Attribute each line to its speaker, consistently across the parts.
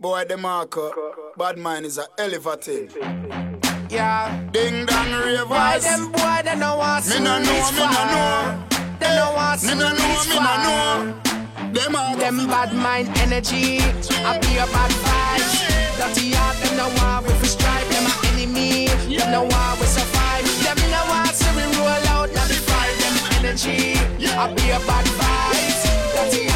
Speaker 1: Boy, Demarco, bad mind is a elevating.
Speaker 2: Yeah.
Speaker 1: Ding dong ravers.
Speaker 2: Why them boy they no want
Speaker 1: Me no know, me no know.
Speaker 2: They no want
Speaker 1: Me no know, me no know. Them are
Speaker 2: Them bad mind energy, I be a bad vibes. Dirty heart, them no want we strive. Them a enemy, them no want we survive. Them no want see we roll out, not the fight. Them energy, I be a bad vibes. Dirty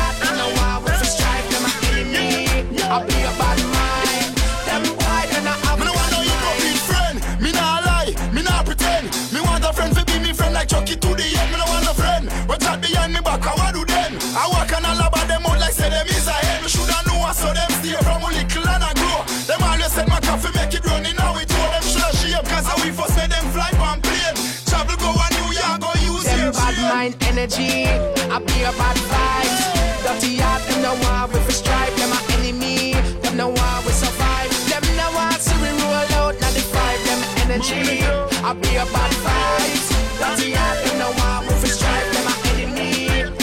Speaker 2: mind energy, I be a bad vibes. Dirty heart, them no want we fi strive. Them a enemy, them no want we survive. Them no want see we roll out, not the five. Them energy, I be a bad vibes. Dirty heart, them no want we fi strive. Them a enemy,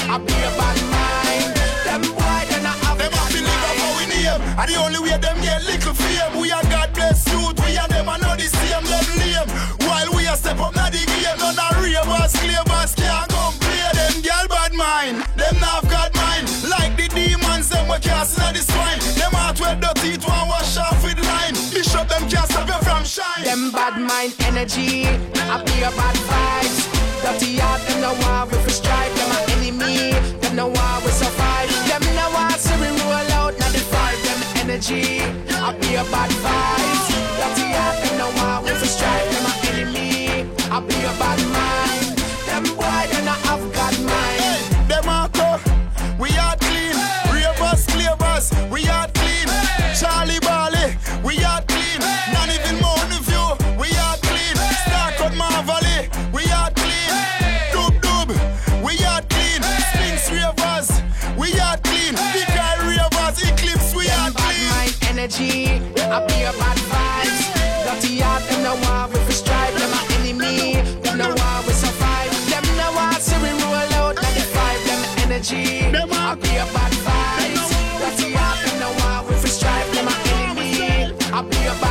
Speaker 2: I be a bad mind. Them boy, they not have
Speaker 1: Them happy live up how we name And the only way them get little Bishop them can't stop you from shine
Speaker 2: Them bad mind energy, I be a bad vibes. Dirty heart, them no want we fi strive. Them a enemy, them no want we survive. Them no want see we roll out, not the. Them energy, I be a bad energy, I be a bad vibes. Dirty heart, them no want we strive. Them a enemy, them no want we survive. Them no want see we roll out, not the. Them energy, I be a bad vibes. Dirty heart, them no want we strive. Them a enemy, I be a bad